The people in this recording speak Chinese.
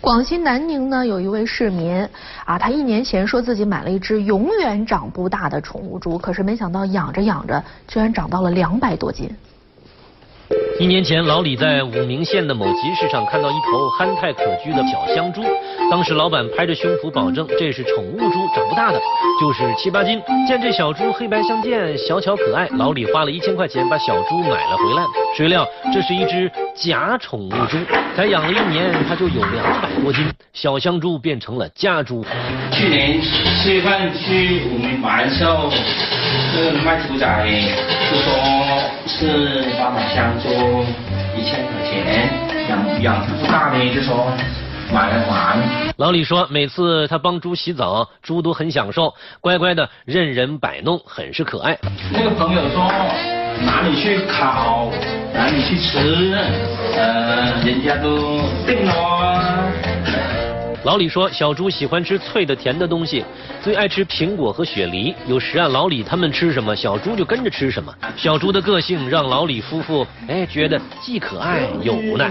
广西南宁呢，有一位市民啊，他一年前说自己买了一只永远长不大的宠物猪，可是没想到养着养着，居然长到了两百多斤。一年前，老李在武鸣县的某集市上看到一头憨态可掬的小香猪，当时老板拍着胸脯保证这是宠物猪，长不大的，就是七八斤。见这小猪黑白相间，小巧可爱，老李花了一千块钱把小猪买了回来。谁料这是一只假宠物猪，才养了一年，它就有两百多斤，小香猪变成了家猪。去年四月份去武鸣买的时候，这个卖猪仔就说是帮买香猪一千块钱，养养不大呢，就说买来玩。老李说，每次他帮猪洗澡，猪都很享受，乖乖的任人摆弄，很是可爱。那个朋友说哪里去烤，哪里去吃，呃，人家都定了。老李说，小猪喜欢吃脆的、甜的东西，最爱吃苹果和雪梨。有时啊，老李他们吃什么，小猪就跟着吃什么。小猪的个性让老李夫妇哎觉得既可爱又无奈。